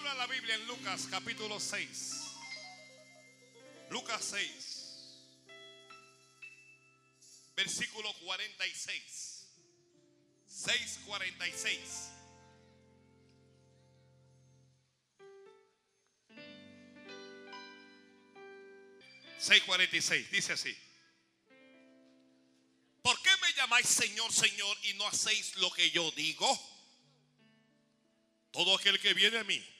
habla la Biblia en Lucas capítulo 6. Lucas 6. Versículo 46. 6:46. ...6.46, dice así... ¿Por qué me llamáis Señor, Señor y no hacéis lo que yo digo? Todo aquel que viene a mí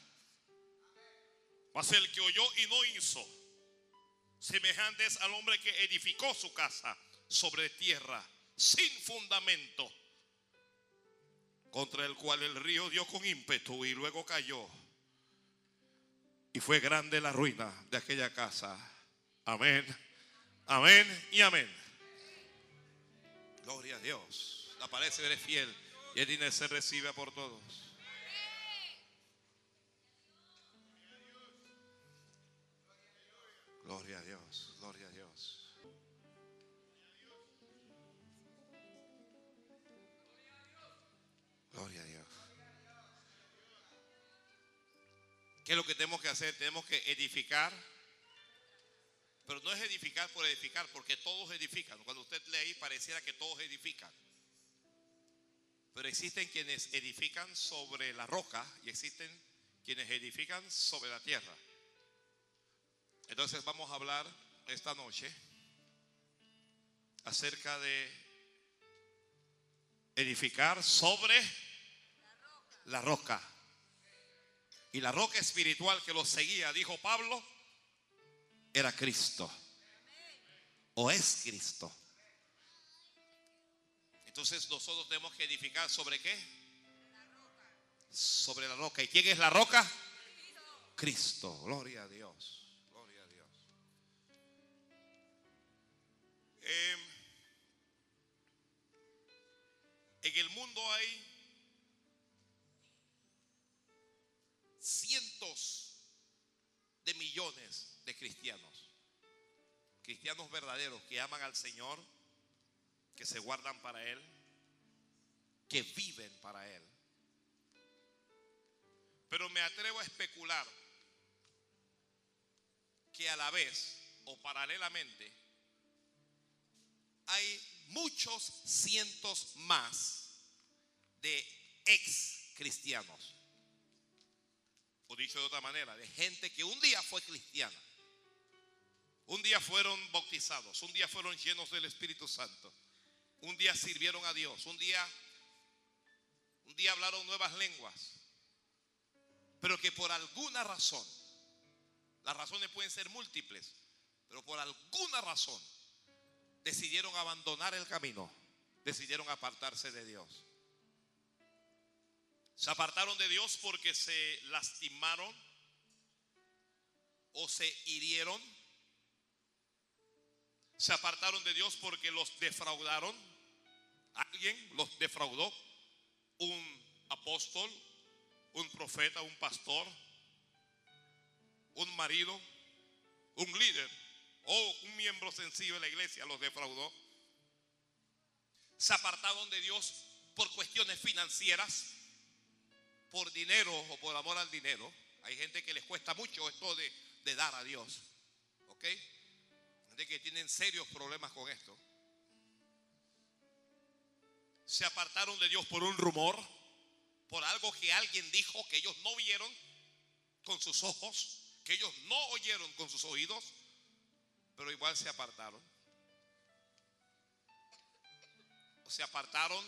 Mas el que oyó y no hizo, semejante es al hombre que edificó su casa sobre tierra, sin fundamento, contra el cual el río dio con ímpetu y luego cayó. Y fue grande la ruina de aquella casa. Amén. Amén y amén. Gloria a Dios. La pared se fiel y el dinero se recibe por todos. Gloria a Dios, gloria a Dios. Gloria a Dios. ¿Qué es lo que tenemos que hacer? Tenemos que edificar pero no es edificar por edificar, porque todos edifican. Cuando usted lee pareciera que todos edifican. Pero existen quienes edifican sobre la roca y existen quienes edifican sobre la tierra. Entonces vamos a hablar esta noche acerca de edificar sobre la roca. Y la roca espiritual que los seguía, dijo Pablo, era Cristo. O es Cristo. Entonces nosotros tenemos que edificar sobre qué? Sobre la roca. ¿Y quién es la roca? Cristo. Gloria a Dios. Em, en el mundo hay cientos de millones de cristianos. Cristianos verdaderos que aman al Señor, que se guardan para Él, que viven para Él. Pero me atrevo a especular que a la vez o paralelamente hay muchos cientos más de ex cristianos. O dicho de otra manera, de gente que un día fue cristiana un día fueron bautizados, un día fueron llenos del Espíritu Santo, un día sirvieron a Dios, un día, un día hablaron nuevas lenguas, pero que por alguna razón, las razones pueden ser múltiples, pero por alguna razón decidieron abandonar el camino, decidieron apartarse de Dios. Se apartaron de Dios porque se lastimaron o se hirieron se apartaron de Dios porque los defraudaron. Alguien los defraudó. Un apóstol, un profeta, un pastor, un marido, un líder o un miembro sencillo de la iglesia los defraudó. Se apartaron de Dios por cuestiones financieras, por dinero o por amor al dinero. Hay gente que les cuesta mucho esto de, dar a Dios. ¿Ok? que tienen serios problemas con esto. Se apartaron de Dios por un rumor, por algo que alguien dijo que ellos no vieron con sus ojos, que ellos no oyeron con sus oídos, pero igual se apartaron. Se apartaron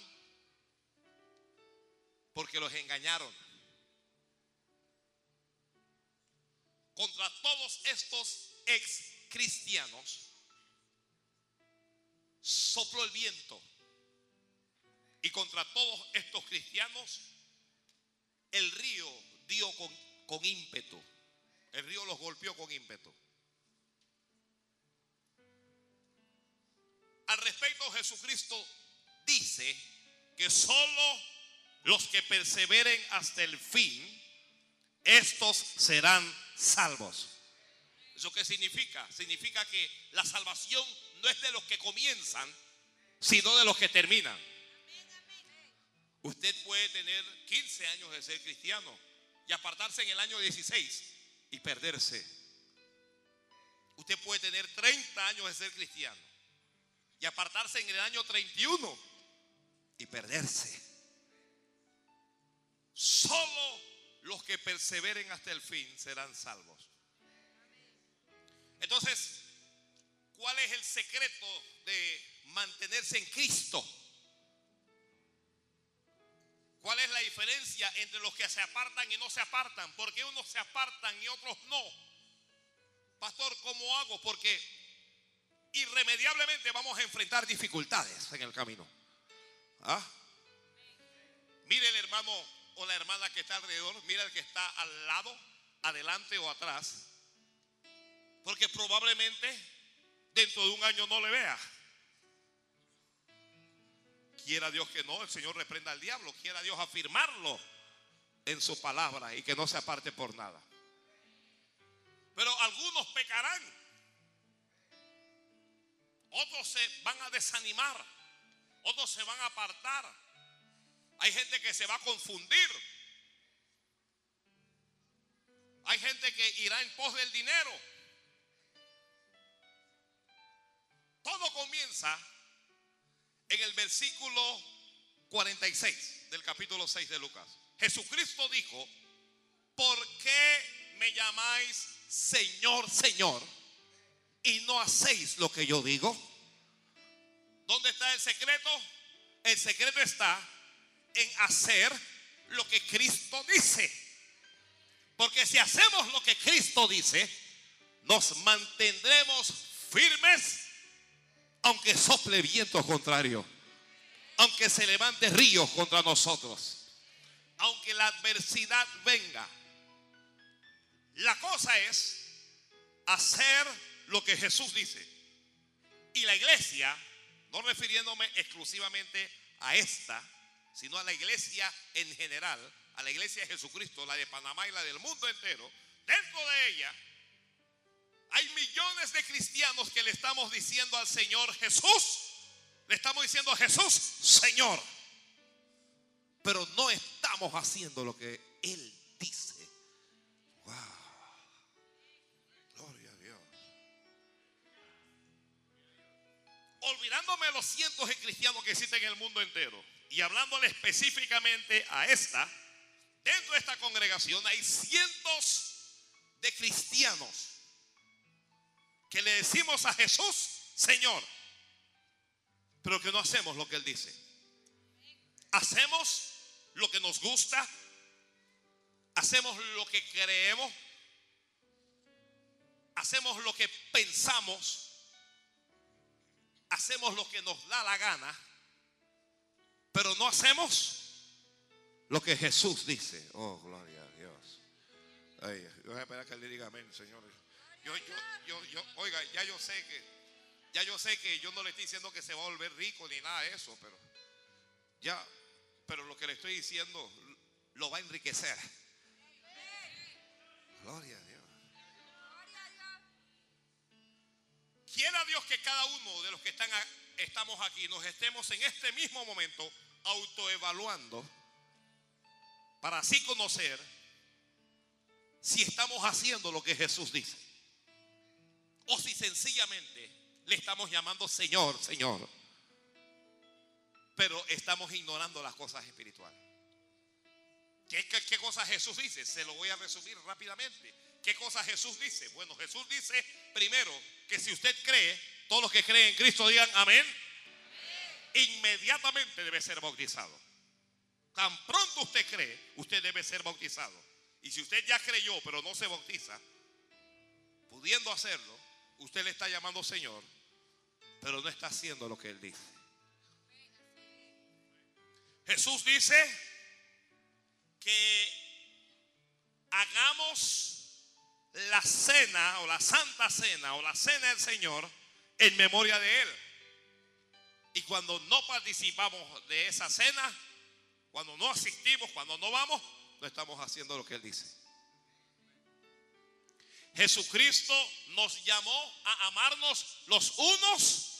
porque los engañaron. Contra todos estos ex cristianos, sopló el viento. Y contra todos estos cristianos, el río dio con con ímpetu. El río los golpeó con ímpetu. Al respecto, Jesucristo dice que solo los que perseveren hasta el fin, estos serán salvos. ¿Eso qué significa? Significa que la salvación no es de los que comienzan, sino de los que terminan. Usted puede tener 15 años de ser cristiano y apartarse en el año 16 y perderse. Usted puede tener 30 años de ser cristiano y apartarse en el año 31 y perderse. Solo los que perseveren hasta el fin serán salvos. Entonces, ¿cuál es el secreto de mantenerse en Cristo? ¿Cuál es la diferencia entre los que se apartan y no se apartan? ¿Por qué unos se apartan y otros no? Pastor, ¿cómo hago? Porque irremediablemente vamos a enfrentar dificultades en el camino. ¿Ah? Mire el hermano o la hermana que está alrededor, mira el que está al lado, adelante o atrás. Porque probablemente dentro de un año no le vea. Quiera Dios que no, el Señor reprenda al diablo. Quiera Dios afirmarlo en su palabra y que no se aparte por nada. Pero algunos pecarán. Otros se van a desanimar. Otros se van a apartar. Hay gente que se va a confundir. Hay gente que irá en pos del dinero. Todo comienza en el versículo 46 del capítulo 6 de Lucas. Jesucristo dijo, ¿por qué me llamáis Señor, Señor? Y no hacéis lo que yo digo. ¿Dónde está el secreto? El secreto está en hacer lo que Cristo dice. Porque si hacemos lo que Cristo dice, nos mantendremos firmes aunque sople viento contrario, aunque se levante ríos contra nosotros, aunque la adversidad venga. La cosa es hacer lo que Jesús dice. Y la iglesia, no refiriéndome exclusivamente a esta, sino a la iglesia en general, a la iglesia de Jesucristo, la de Panamá y la del mundo entero, dentro de ella hay millones de cristianos que le estamos diciendo al Señor Jesús. Le estamos diciendo a Jesús, Señor. Pero no estamos haciendo lo que Él dice. Olvidándome los cientos de cristianos que existen en el mundo entero y hablándole específicamente a esta, dentro de esta congregación hay cientos de cristianos que le decimos a Jesús, Señor, pero que no hacemos lo que Él dice. Hacemos lo que nos gusta, hacemos lo que creemos, hacemos lo que pensamos, hacemos lo que nos da la gana, pero no hacemos lo que Jesús dice. Oh, gloria a Dios. Ay, voy a esperar que le diga amén, Señor. Yo, yo, yo, yo, oiga, ya yo sé que, ya yo sé que yo no le estoy diciendo que se va a volver rico ni nada de eso, pero ya, pero lo que le estoy diciendo lo va a enriquecer. Gloria a Dios. Quiera Dios que cada uno de los que están estamos aquí nos estemos en este mismo momento autoevaluando para así conocer si estamos haciendo lo que Jesús dice. O si sencillamente le estamos llamando Señor, Señor. Pero estamos ignorando las cosas espirituales. ¿Qué, qué, qué cosa Jesús dice? Se lo voy a resumir rápidamente. ¿Qué cosa Jesús dice? Bueno, Jesús dice primero que si usted cree, todos los que creen en Cristo digan amén. Inmediatamente debe ser bautizado. Tan pronto usted cree, usted debe ser bautizado. Y si usted ya creyó pero no se bautiza, pudiendo hacerlo, usted le está llamando Señor, pero no está haciendo lo que Él dice. Jesús dice que hagamos la cena o la santa cena o la cena del Señor en memoria de Él. Y cuando no participamos de esa cena, cuando no asistimos, cuando no vamos, no estamos haciendo lo que Él dice. Jesucristo nos llamó a amarnos los unos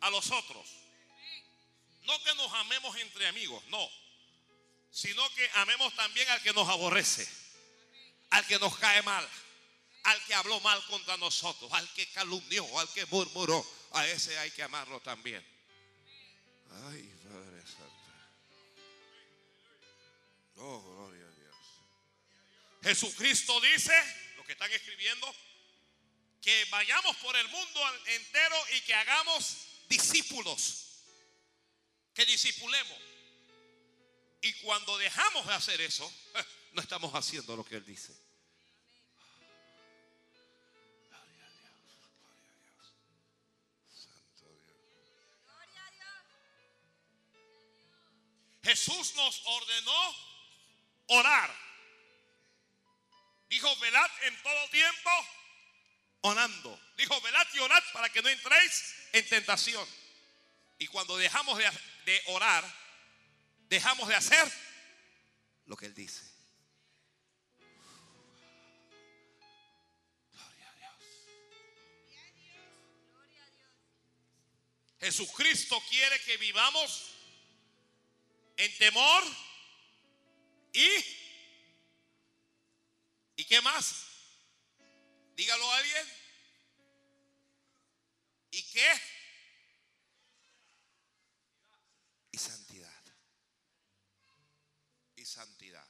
a los otros. No que nos amemos entre amigos, no. Sino que amemos también al que nos aborrece, al que nos cae mal, al que habló mal contra nosotros, al que calumnió, al que murmuró. A ese hay que amarlo también. Ay, Padre Santo. Oh, gloria a Dios. Jesucristo dice, lo que están escribiendo, que vayamos por el mundo entero y que hagamos discípulos. Que discipulemos. Y cuando dejamos de hacer eso, no estamos haciendo lo que Él dice. Jesús nos ordenó orar. Dijo, velad en todo tiempo orando. Dijo, velad y orad para que no entréis en tentación. Y cuando dejamos de, orar, dejamos de hacer lo que Él dice. Gloria a Dios. Jesucristo quiere que vivamos en temor y ¿y qué más? Dígalo a alguien. ¿Y qué? Y santidad. Y santidad.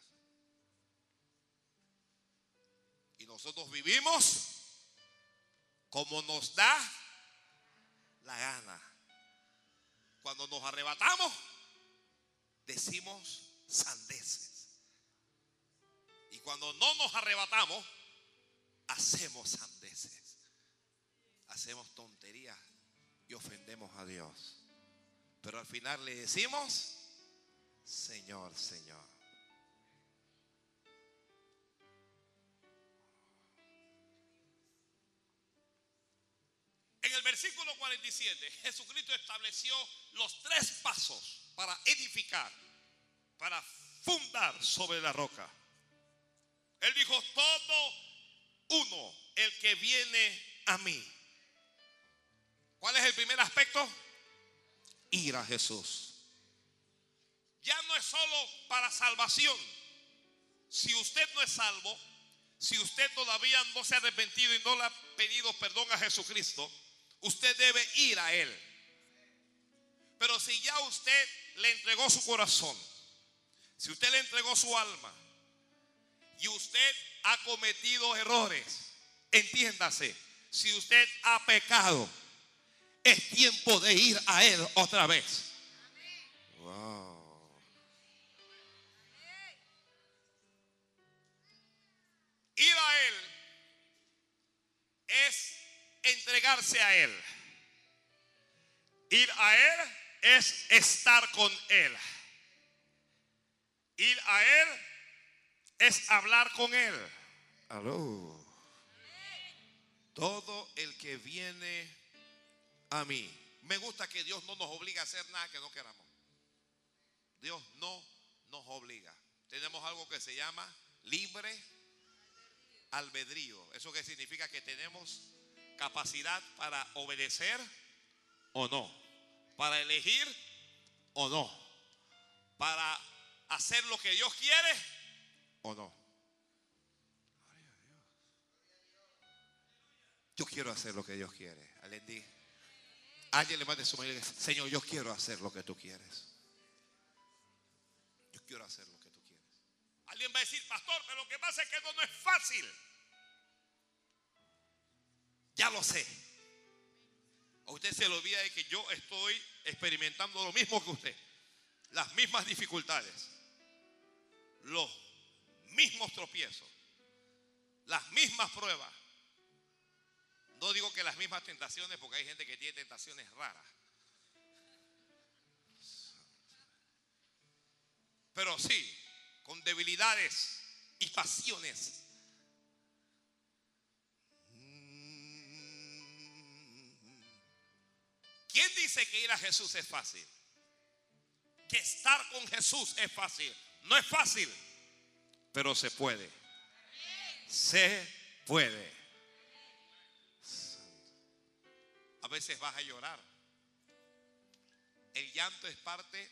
Y nosotros vivimos como nos da la gana. Cuando nos arrebatamos, decimos sandeces. Y cuando no nos arrebatamos, hacemos sandeces. Hacemos tonterías y ofendemos a Dios. Pero al final le decimos, Señor, Señor. En el versículo 47, Jesucristo estableció los tres pasos para edificar, para fundar sobre la roca. Él dijo, todo uno, el que viene a mí. ¿Cuál es el primer aspecto? Ir a Jesús. Ya no es solo para salvación. Si usted no es salvo, si usted todavía no se ha arrepentido y no le ha pedido perdón a Jesucristo, usted debe ir a Él. Pero si ya usted le entregó su corazón, si usted le entregó su alma y usted ha cometido errores, entiéndase, si usted ha pecado, es tiempo de ir a Él otra vez. Wow. Ir a Él es entregarse a Él. Ir a Él es estar con Él. Ir a Él es hablar con Él. Aló. Todo el que viene a mí. Me gusta que Dios no nos obliga a hacer nada que no queramos. Dios no nos obliga. Tenemos algo que se llama libre albedrío. ¿Eso qué significa? Que tenemos capacidad para obedecer o no. Para elegir o no. Para hacer lo que Dios quiere o no. Yo quiero hacer lo que Dios quiere. Alguien le mande su mano Señor, yo quiero hacer lo que tú quieres. Yo quiero hacer lo que tú quieres. Alguien va a decir, pastor, pero lo que pasa es que eso no es fácil. Ya lo sé. A usted se le olvida de que yo estoy experimentando lo mismo que usted. Las mismas dificultades. Los mismos tropiezos. Las mismas pruebas. No digo que las mismas tentaciones, porque hay gente que tiene tentaciones raras. Pero sí, con debilidades y pasiones. ¿Quién dice que ir a Jesús es fácil? Que estar con Jesús es fácil. No es fácil, pero se puede. Se puede. A veces vas a llorar. El llanto es parte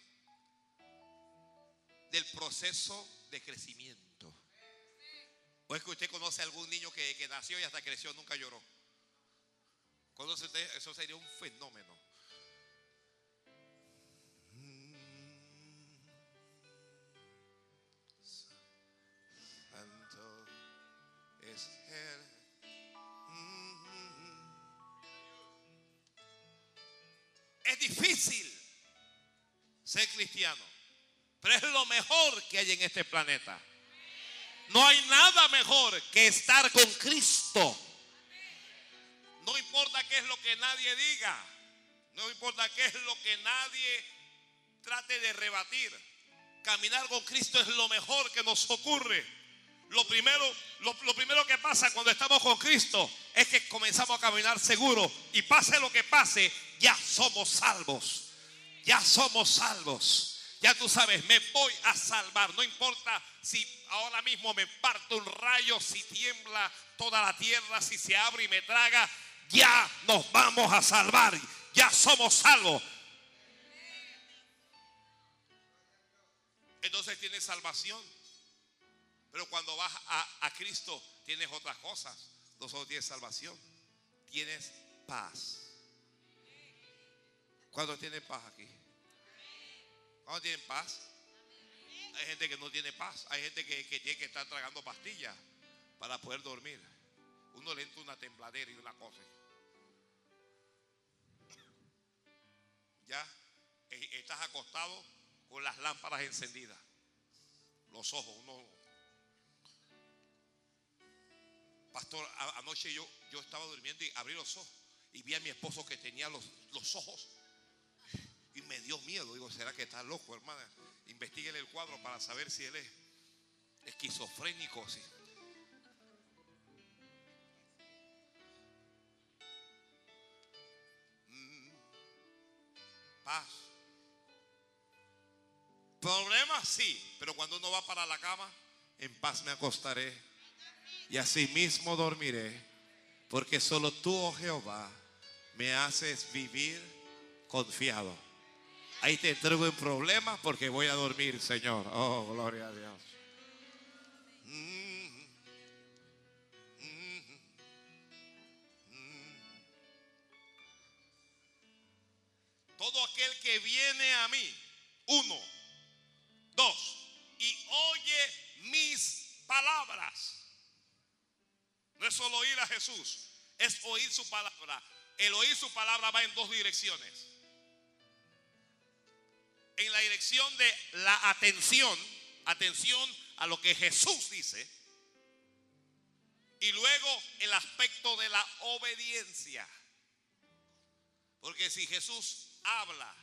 del proceso de crecimiento. ¿O es que usted conoce a algún niño que, nació y hasta creció nunca lloró? ¿Conoce usted? Eso sería un fenómeno. Ser cristiano, pero es lo mejor que hay en este planeta. No hay nada mejor que estar con Cristo. No importa qué es lo que nadie diga. No importa qué es lo que nadie trate de rebatir. Caminar con Cristo es lo mejor que nos ocurre. Lo primero, lo, primero que pasa cuando estamos con Cristo es que comenzamos a caminar seguro. Y pase lo que pase, ya somos salvos. Ya somos salvos. Ya tú sabes, me voy a salvar. No importa si ahora mismo me parto un rayo, si tiembla toda la tierra, si se abre y me traga. Ya nos vamos a salvar. Ya somos salvos. Entonces tienes salvación. Pero cuando vas a, a Cristo tienes otras cosas. No solo tienes salvación, tienes paz. ¿Cuándo tienes paz aquí? ¿Cuándo tienen paz? Hay gente que no tiene paz. Hay gente que, que tiene que estar tragando pastillas para poder dormir. Uno le entra una tembladera y una cosa. Ya eh, estás acostado con las lámparas encendidas. Los ojos, uno. Pastor, anoche yo, yo estaba durmiendo y abrí los ojos y vi a mi esposo que tenía los, los ojos y me dio miedo. Digo, ¿será que está loco, hermana? Investíguele el cuadro para saber si él es esquizofrénico. Sí. Mm. Paz. Problemas sí, pero cuando uno va para la cama, en paz me acostaré y así mismo dormiré, porque solo tú, oh Jehová, me haces vivir confiado. Ahí te entrego en problemas porque voy a dormir, Señor. Oh, gloria a Dios. Todo aquel que viene a mí, uno, dos, y oye mis palabras. No es solo oír a Jesús, es oír su palabra. El oír su palabra va en dos direcciones en la dirección de la atención, atención a lo que Jesús dice, y luego el aspecto de la obediencia. Porque si Jesús habla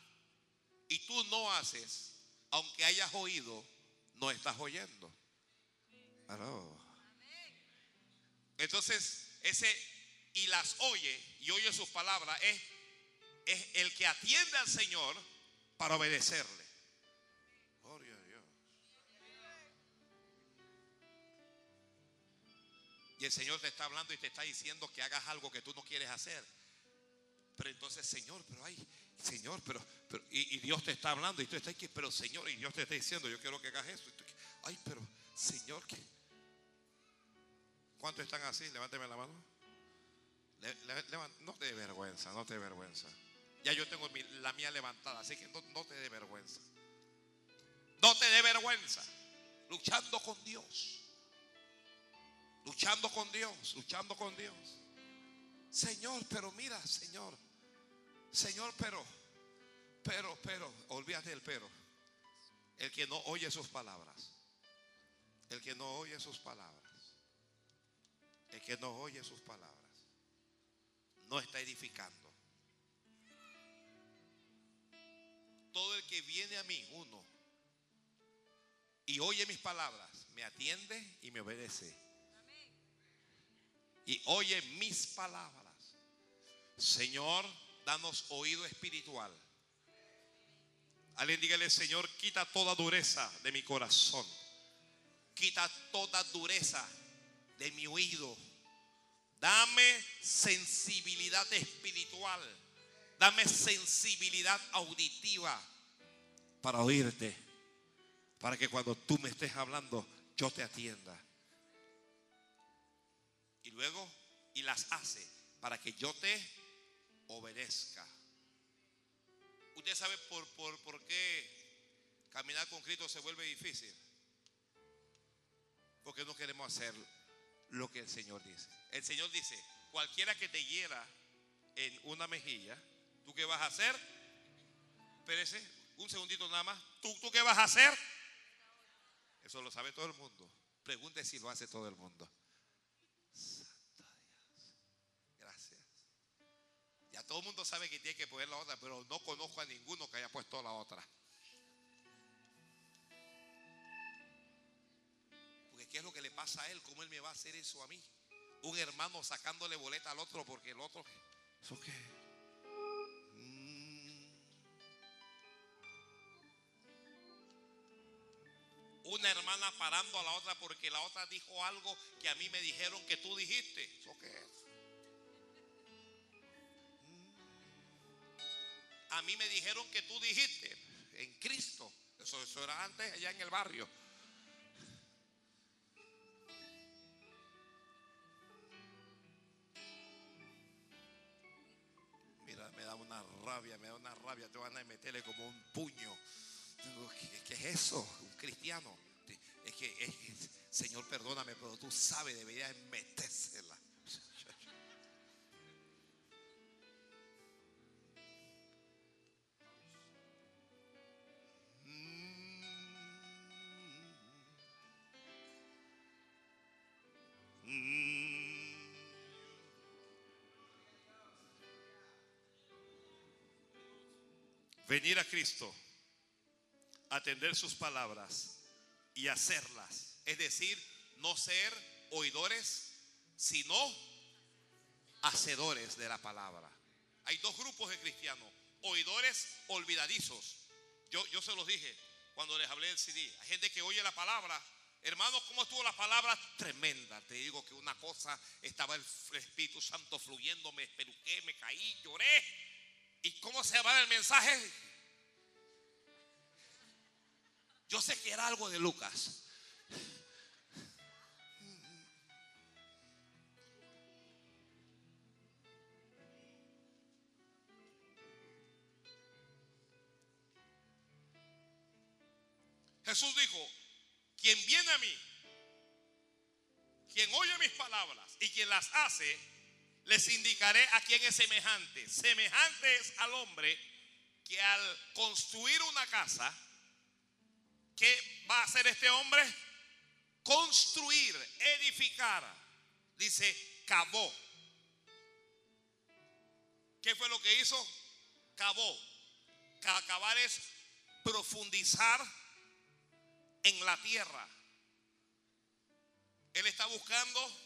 y tú no haces, aunque hayas oído, no estás oyendo. Entonces, ese y las oye y oye sus palabras es, es el que atiende al Señor para obedecerle. Gloria a Dios. Y el Señor te está hablando y te está diciendo que hagas algo que tú no quieres hacer. Pero entonces, Señor, pero ay, Señor, pero, pero y, Dios te está hablando y tú estás aquí, pero Señor, y Dios te está diciendo, yo quiero que hagas tú, ay, pero Señor, ¿qué? ¿cuántos están así? Levánteme la mano. No te vergüenza, no te vergüenza. Ya yo tengo la mía levantada, así que no, no te dé vergüenza. No te dé vergüenza. Luchando con Dios. Luchando con Dios, luchando con Dios. Señor, pero mira, Señor. Señor, pero, pero, pero, olvídate del pero. El que no oye sus palabras. El que no oye sus palabras. El que no oye sus palabras. No está edificando. Todo el que viene a mí, uno, y oye mis palabras, me atiende y me obedece. Y oye mis palabras. Señor, danos oído espiritual. Alguien dígale, Señor, quita toda dureza de mi corazón. Quita toda dureza de mi oído. Dame sensibilidad espiritual. Dame sensibilidad auditiva para oírte. Para que cuando tú me estés hablando, yo te atienda. Y luego, y las hace para que yo te obedezca. ¿Usted sabe por, por, por qué caminar con Cristo se vuelve difícil? Porque no queremos hacer lo que el Señor dice. El Señor dice, cualquiera que te hiera en una mejilla, ¿tú qué vas a hacer? Espérese, un segundito nada más. ¿Tú, ¿Tú qué vas a hacer? Eso lo sabe todo el mundo. Pregunte si lo hace todo el mundo. Santo Dios. Gracias. Ya todo el mundo sabe que tiene que poner la otra, pero no conozco a ninguno que haya puesto la otra. Porque ¿qué es lo que le pasa a él? ¿Cómo él me va a hacer eso a mí? Un hermano sacándole boleta al otro porque el otro... ¿Eso qué? Una hermana parando a la otra porque la otra dijo algo que a mí me dijeron que tú dijiste. ¿Eso qué es? A mí me dijeron que tú dijiste en Cristo. Eso, eso era antes allá en el barrio. Mira, me da una rabia, me da una rabia. Te van a meterle como un puño. ¿Qué, qué es eso? Un cristiano. Es que, es Señor, perdóname, pero tú sabes, debería metérsela. Venir a Cristo, atender sus palabras y hacerlas. Es decir, no ser oidores, sino hacedores de la palabra. Hay dos grupos de cristianos, oidores olvidadizos. Yo, yo se los dije cuando les hablé del CD. Hay gente que oye la palabra. Hermanos, ¿cómo estuvo la palabra? Tremenda. Te digo que una cosa estaba el Espíritu Santo fluyendo, me espeluqué, me caí, lloré. ¿Y cómo se va el mensaje? Yo sé que era algo de Lucas. Jesús dijo, quien viene a mí, quien oye mis palabras y quien las hace, les indicaré a quién es semejante. Semejante es al hombre que al construir una casa, ¿qué va a hacer este hombre? Construir, edificar. Dice, cavó. ¿Qué fue lo que hizo? Cavó. Cavar es profundizar en la tierra. Él está buscando,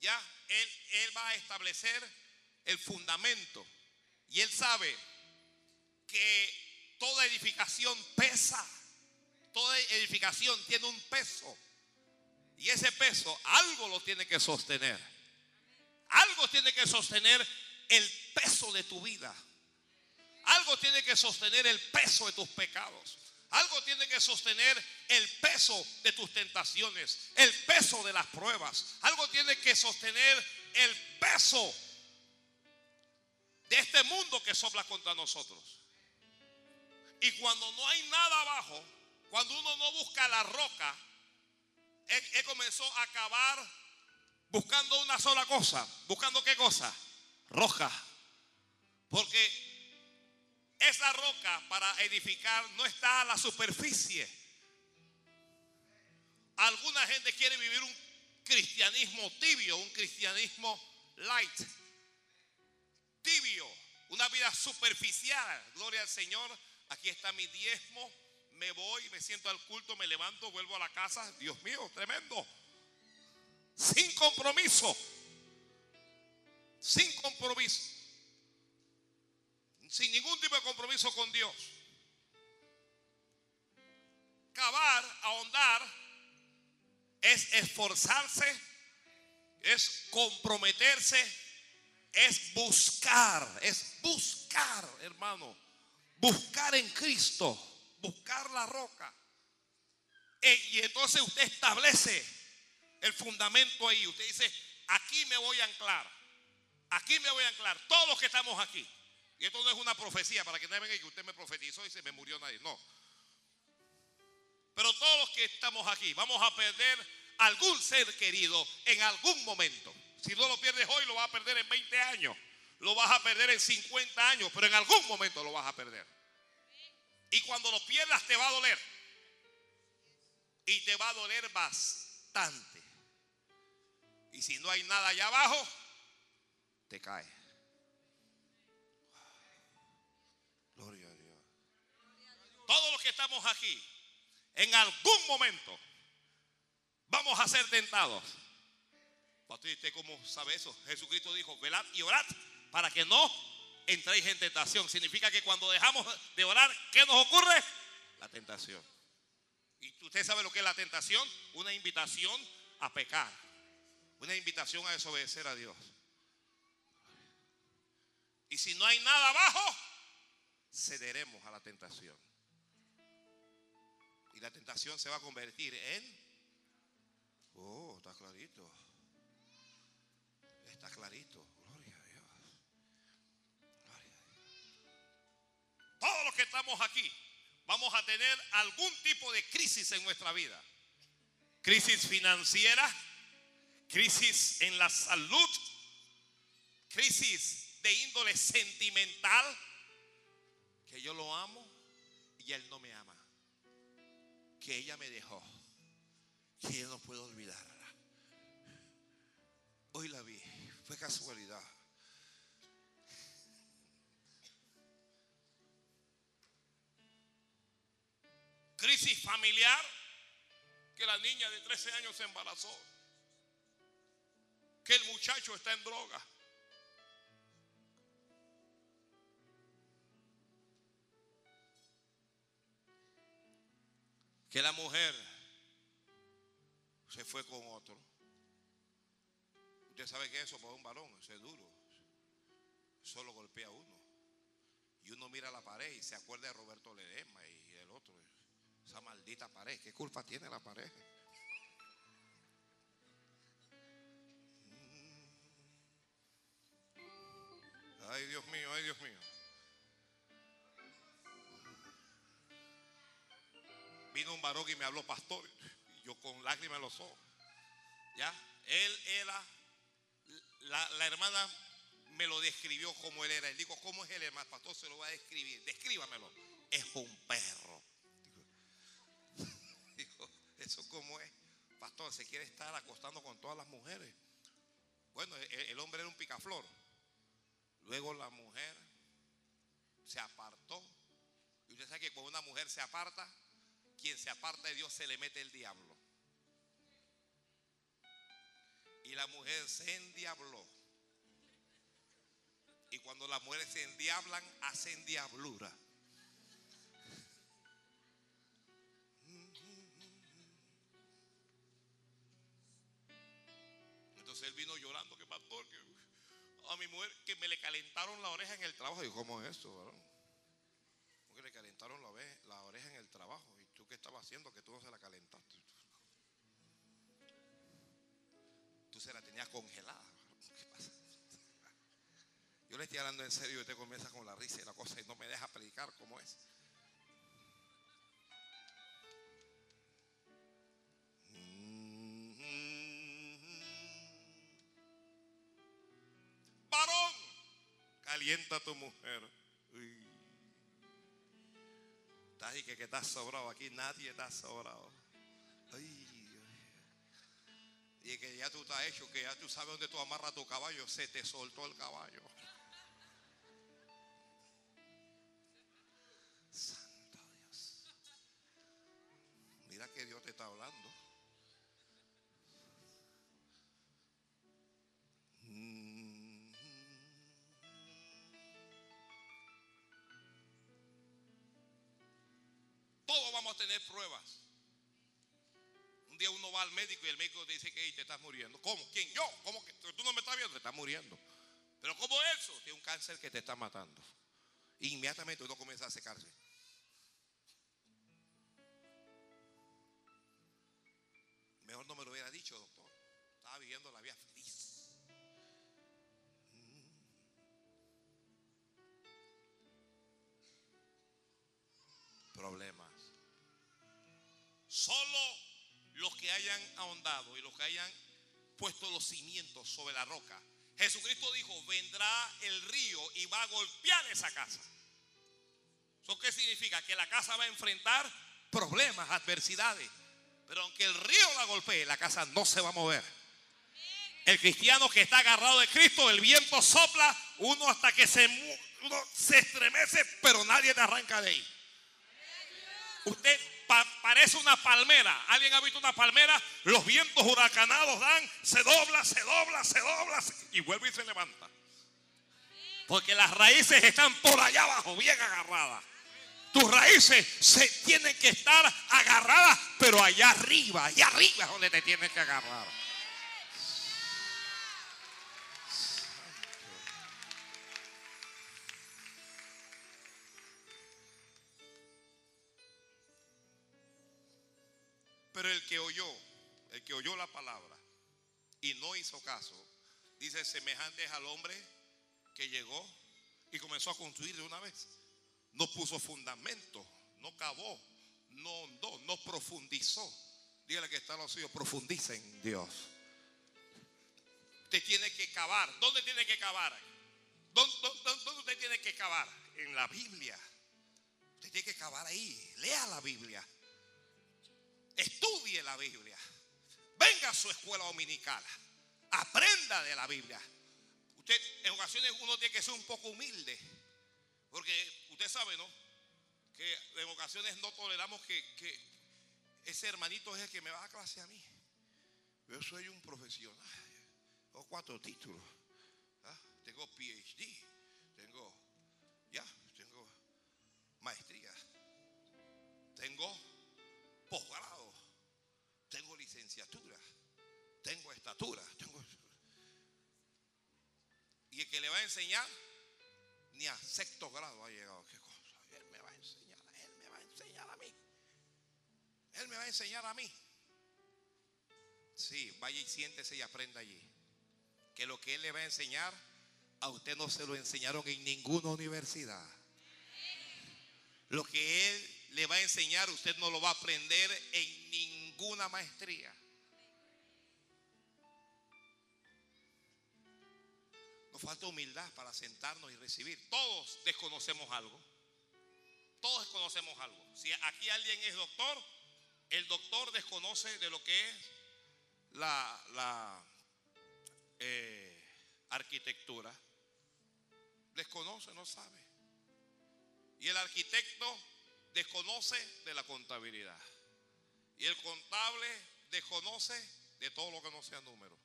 ya, él va a establecer el fundamento. Y él sabe que toda edificación pesa. Toda edificación tiene un peso. Y ese peso algo lo tiene que sostener. Algo tiene que sostener el peso de tu vida. Algo tiene que sostener el peso de tus pecados. Algo tiene que sostener el peso de tus tentaciones, el peso de las pruebas. Algo tiene que sostener el peso de este mundo que sopla contra nosotros. Y cuando no hay nada abajo, cuando uno no busca la roca, él, comenzó a cavar buscando una sola cosa. ¿Buscando qué cosa? Roca. Porque esa roca para edificar no está a la superficie. Alguna gente quiere vivir un cristianismo tibio, un cristianismo light, tibio, una vida superficial. Gloria al Señor. Aquí está mi diezmo, me voy, me siento al culto, me levanto, vuelvo a la casa. Dios mío, tremendo. Sin compromiso. Sin compromiso. Sin ningún tipo de compromiso con Dios. Cavar, ahondar, es esforzarse, es comprometerse, es buscar, es buscar, hermano. Buscar en Cristo, buscar la roca. Y entonces usted establece el fundamento ahí. Usted dice, aquí me voy a anclar. Aquí me voy a anclar. Todos los que estamos aquí. Y esto no es una profecía para que no venga y que usted me profetizó y se me murió nadie. No. Pero todos los que estamos aquí vamos a perder algún ser querido en algún momento. Si no lo pierdes hoy, lo vas a perder en 20 años. Lo vas a perder en 50 años, pero en algún momento lo vas a perder. Y cuando lo pierdas te va a doler. Y te va a doler bastante. Y si no hay nada allá abajo, te cae. Gloria a Dios. Todos los que estamos aquí, en algún momento, vamos a ser tentados. ¿Usted cómo sabe eso? Jesucristo dijo, velad y orad para que no entréis en tentación. Significa que cuando dejamos de orar, ¿qué nos ocurre? La tentación. ¿Y usted sabe lo que es la tentación? Una invitación a pecar. Una invitación a desobedecer a Dios. Y si no hay nada abajo, cederemos a la tentación. Y la tentación se va a convertir en... Oh, está clarito. Está clarito. Todos los que estamos aquí vamos a tener algún tipo de crisis en nuestra vida. Crisis financiera, crisis en la salud, crisis de índole sentimental, que yo lo amo y él no me ama, que ella me dejó, que yo no puedo olvidarla. Hoy la vi, fue casualidad. Crisis familiar, que la niña de 13 años se embarazó, que el muchacho está en droga. Que la mujer se fue con otro. Usted sabe que eso para un varón, es duro. Solo golpea uno. Y uno mira la pared y se acuerda de Roberto Ledesma y. Esa maldita pared. ¿Qué culpa tiene la pared? Ay, Dios mío, ay, Dios mío. Vino un varón y me habló pastor. Yo con lágrimas en los ojos. ¿Ya? Él era, la, hermana me lo describió como él era. Y digo, ¿cómo es él, hermano? Pastor se lo va a describir. Descríbamelo. Es un perro. ¿Eso cómo es? Pastor, se quiere estar acostando con todas las mujeres. Bueno, el hombre era un picaflor. Luego la mujer se apartó. Y usted sabe que cuando una mujer se aparta, quien se aparta de Dios se le mete el diablo. Y la mujer se endiabló. Y cuando las mujeres se endiablan, hacen diablura. Él vino llorando que pastor, que a mi mujer que me le calentaron la oreja en el trabajo. Y ¿cómo es eso? Porque le calentaron la, oreja, en el trabajo. ¿Y tú qué estabas haciendo que tú no se la calentaste? Tú se la tenías congelada. Yo le estoy hablando en serio y usted comienza con la risa y la cosa y no me deja predicar como es. Calienta a tu mujer. Uy. Estás ahí que, que estás sobrado. Aquí nadie está sobrado. Ay, y que ya tú estás hecho, que ya tú sabes dónde tú amarras tu caballo, se te soltó el caballo. Al médico y el médico dice que te estás muriendo. ¿Cómo? ¿Quién? Yo. ¿Cómo que tú no me estás viendo? Te estás muriendo. Pero ¿cómo eso? Tiene un cáncer que te está matando. Inmediatamente uno comienza a secarse. Mejor no me lo hubiera dicho, doctor. Estaba viviendo la vida feliz. Mm. Problemas. Solo hayan ahondado y los que hayan puesto los cimientos sobre la roca. Jesucristo dijo, vendrá el río y va a golpear esa casa. ¿Eso qué significa? Que la casa va a enfrentar problemas, adversidades. Pero aunque el río la golpee, la casa no se va a mover. El cristiano que está agarrado de Cristo, el viento sopla, uno hasta que se, se estremece, pero nadie te arranca de ahí. Usted parece una palmera. ¿Alguien ha visto una palmera? Los vientos huracanados dan, se dobla, se dobla, se dobla y vuelve y se levanta. Porque las raíces están por allá abajo, bien agarradas. Tus raíces se tienen que estar agarradas, pero allá arriba, allá arriba es donde te tienes que agarrar. Pero el que oyó, el que oyó la palabra y no hizo caso, dice semejante es al hombre que llegó y comenzó a construir de una vez. No puso fundamento, no cavó, no hondó, no profundizó. Dígale que está los suyos, profundiza en Dios. Usted tiene que cavar. ¿Dónde tiene que cavar? ¿Dónde, dónde usted tiene que cavar? En la Biblia. Usted tiene que cavar ahí. Lea la Biblia. Estudie la Biblia. Venga a su escuela dominical. Aprenda de la Biblia. Usted, en ocasiones uno tiene que ser un poco humilde. Porque usted sabe, ¿no? Que en ocasiones no toleramos que, ese hermanito es el que me va a clase a mí. Yo soy un profesional. Tengo cuatro títulos. ¿ah? Tengo PhD. Tengo, ya, tengo maestría. Tengo posgrado. Tengo estatura. Tengo... Y el que le va a enseñar ni a sexto grado ha llegado. Él me va a enseñar, Él me va a enseñar a mí. Él me va a enseñar a mí. Sí, vaya y siéntese y aprenda allí. Que lo que Él le va a enseñar, a usted no se lo enseñaron en ninguna universidad. Lo que Él le va a enseñar, usted no lo va a aprender en ninguna maestría. Falta humildad para sentarnos y recibir. Todos desconocemos algo. Todos desconocemos algo. Si aquí alguien es doctor, el doctor desconoce de lo que es la, la eh, arquitectura. Desconoce, no sabe. Y el arquitecto desconoce de la contabilidad. Y el contable desconoce de todo lo que no sea número.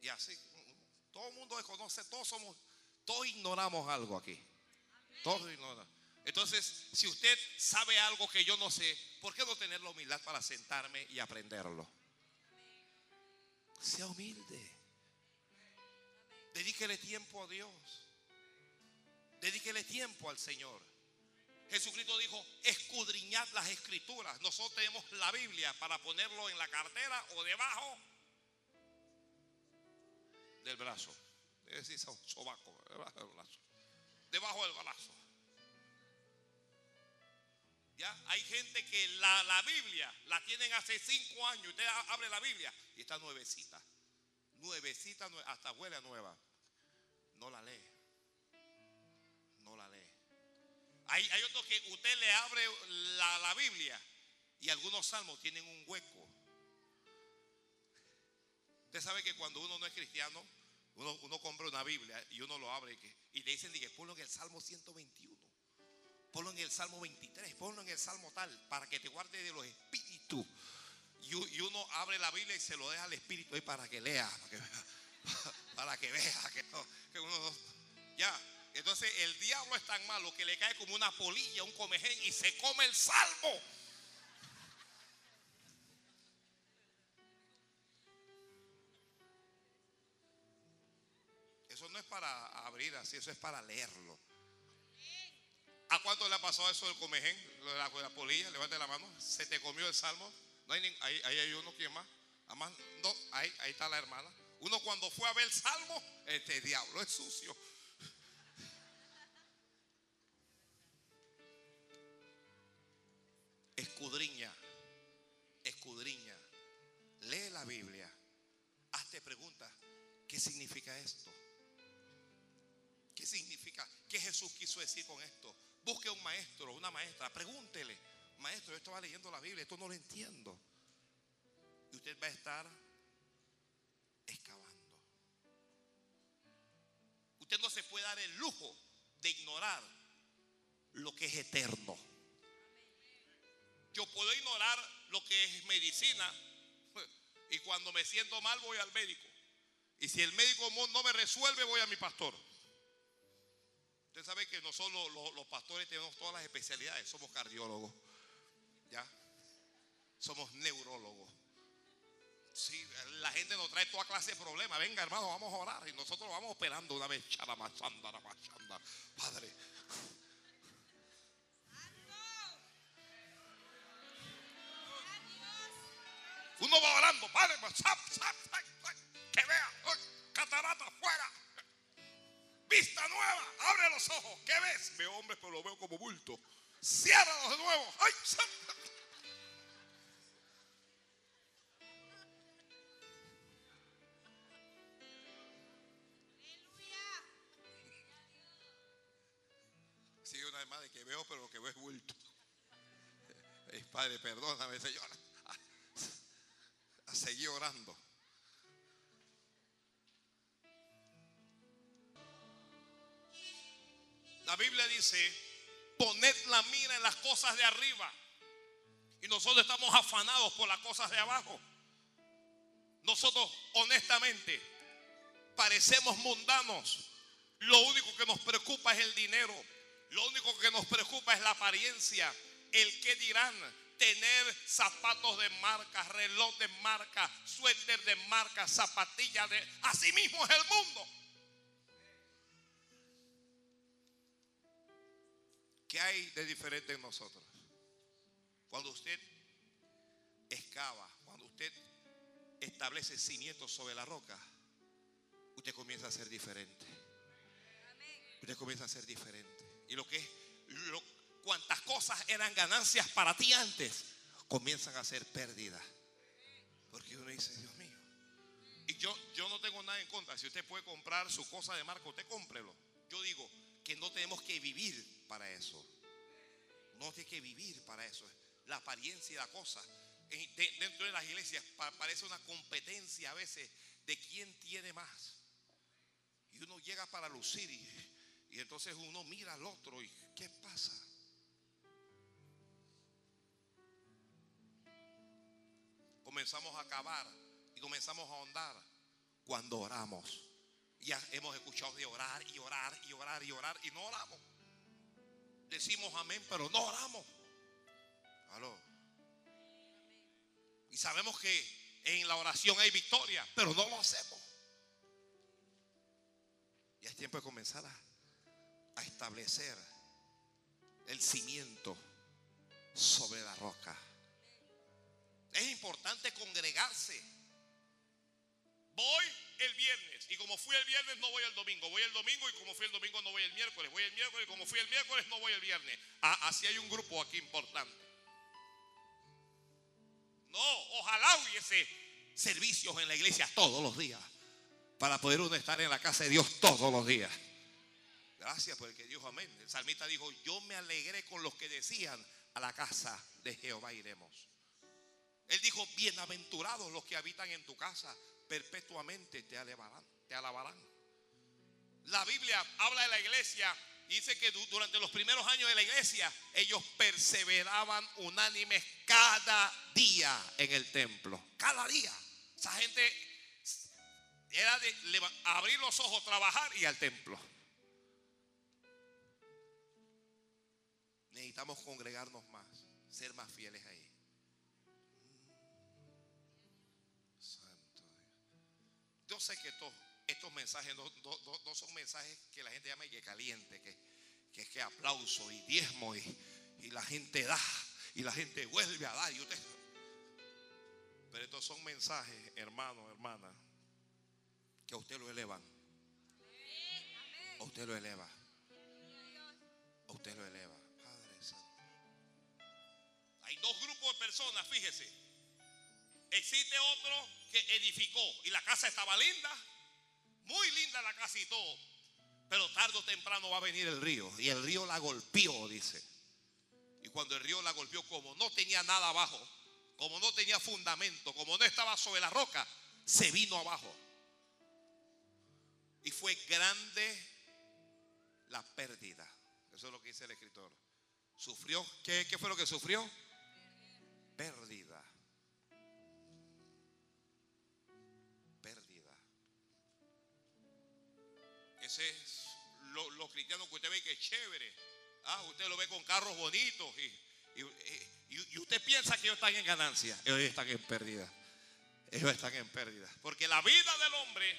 Y así, todo el mundo desconoce, todos somos, todos ignoramos algo aquí. Todos ignoramos. Entonces, si usted sabe algo que yo no sé, ¿por qué no tener la humildad para sentarme y aprenderlo? Sea humilde. Dedíquele tiempo a Dios. Dedíquele tiempo al Señor. Jesucristo dijo, escudriñad las escrituras. Nosotros tenemos la Biblia para ponerlo en la cartera o debajo del brazo. Debe decir sobaco, debajo del brazo. Debajo del brazo. Ya hay gente que la, la Biblia la tienen hace cinco años. Usted abre la Biblia y está nuevecita. Nuevecita, hasta huele a nueva. No la lee. No la lee. Hay, hay otros que usted le abre la, la Biblia y algunos salmos tienen un hueco. Usted sabe que cuando uno no es cristiano, uno, compra una Biblia y uno lo abre y, le dicen, que ponlo en el Salmo 121. ponlo en el Salmo 23, ponlo en el Salmo tal, para que te guarde de los espíritus. Y, uno abre la Biblia y se lo deja al espíritu ahí para que lea, para que, vea que, uno ya. Entonces el diablo es tan malo que le cae como una polilla, un comején y se come el salmo. Eso es para leerlo. ¿A cuánto le ha pasado eso del comején, lo de la, polilla? Levante la mano. ¿Se te comió el salmo? No hay, ahí, ahí, hay uno, ¿quién más? Además, no, ahí, ahí está la hermana. Uno cuando fue a ver el salmo, este diablo es sucio. Escudriña, escudriña, lee la Biblia, hazte preguntas, ¿qué significa esto? ¿Qué significa? ¿Qué Jesús quiso decir con esto? Busque un maestro, una maestra, pregúntele, maestro, yo estaba leyendo la Biblia, esto no lo entiendo. Y usted va a estar excavando. Usted no se puede dar el lujo de ignorar lo que es eterno. Yo puedo ignorar lo que es medicina y cuando me siento mal voy al médico. Y si el médico no me resuelve, voy a mi pastor. Usted sabe que nosotros los, pastores tenemos todas las especialidades. Somos cardiólogos, ¿ya? Somos neurólogos. Sí, la gente nos trae toda clase de problemas. Venga, hermano, vamos a orar. Y nosotros vamos operando una vez. Padre. Uno va orando, Padre, que vea, catarata fuera. Vista nueva, abre los ojos. ¿Qué ves? Veo hombres, pero lo veo como bulto. Ciérralos de nuevo. ¡Ay! Sigue una vez más de que veo, pero lo que veo es bulto. Padre, perdóname, Señor. A seguir orando. Dice, poned la mira en las cosas de arriba. Y nosotros estamos afanados por las cosas de abajo. Nosotros honestamente parecemos mundanos. Lo único que nos preocupa es el dinero. Lo único que nos preocupa es la apariencia. El que dirán tener zapatos de marca, reloj de marca, suéter de marca, zapatillas de... Así mismo es el mundo. ¿Qué hay de diferente en nosotros? Cuando usted excava, cuando usted establece cimientos sobre la roca, usted comienza a ser diferente. Usted comienza a ser diferente. Y lo que es, lo, cuantas cosas eran ganancias para ti antes, comienzan a ser pérdidas. Porque uno dice, Dios mío. Y yo, yo no tengo nada en contra. Si usted puede comprar su cosa de marca, usted cómprelo. Yo digo que no tenemos que vivir para eso. No tiene que vivir para eso. La apariencia y la cosa. Dentro de las iglesias parece una competencia a veces de quién tiene más. Y uno llega para lucir y, y entonces uno mira al otro y ¿qué pasa? Comenzamos a acabar y comenzamos a ahondar cuando oramos. Ya hemos escuchado de orar y orar y orar y orar y no oramos. Decimos amén, pero no oramos. Y sabemos que en la oración hay victoria, pero no lo hacemos. Y es tiempo de comenzar a, a establecer el cimiento sobre la roca. Es importante congregarse Voy el viernes y como fui el viernes no voy el domingo. Voy el domingo y como fui el domingo no voy el miércoles. Voy el miércoles y como fui el miércoles no voy el viernes. Ah, así hay un grupo aquí importante. No, ojalá hubiese servicios en la iglesia todos los días para poder uno estar en la casa de Dios todos los días. Gracias por el que Dios amén. El salmista dijo, yo me alegré con los que decían, a la casa de Jehová iremos. Él dijo, bienaventurados los que habitan en tu casa perpetuamente te alabarán, te alabarán. La Biblia habla de la iglesia dice que du- durante los primeros años de la iglesia, ellos perseveraban unánimes cada día en el templo. Cada día. Esa gente era de abrir los ojos, trabajar y al templo. Necesitamos congregarnos más, ser más fieles. Santo Yo sé que estos, mensajes no, son mensajes que la gente llama y que caliente, que, que es que aplauso y diezmo y, y la gente da y la gente vuelve a dar. Pero estos son mensajes, hermano, hermana, que a usted lo elevan. A usted lo eleva. A usted lo eleva. Padre Santo. Hay dos grupos de personas, fíjese. Existe otro que edificó y la casa estaba linda, muy linda la casa y todo. Pero tarde o temprano va a venir el río y el río la golpeó, dice. Y cuando el río la golpeó, como no tenía nada abajo, como no tenía fundamento, como no estaba sobre la roca, se vino abajo. Y fue grande la pérdida. Eso es lo que dice el escritor. Sufrió, ¿qué, fue lo que sufrió? Pérdida. Ese es lo, lo cristiano que usted ve que es chévere. Ah, usted lo ve con carros bonitos y, y- usted piensa que ellos están en ganancia. Ellos están en pérdida. Ellos están en pérdida. Porque la vida del hombre,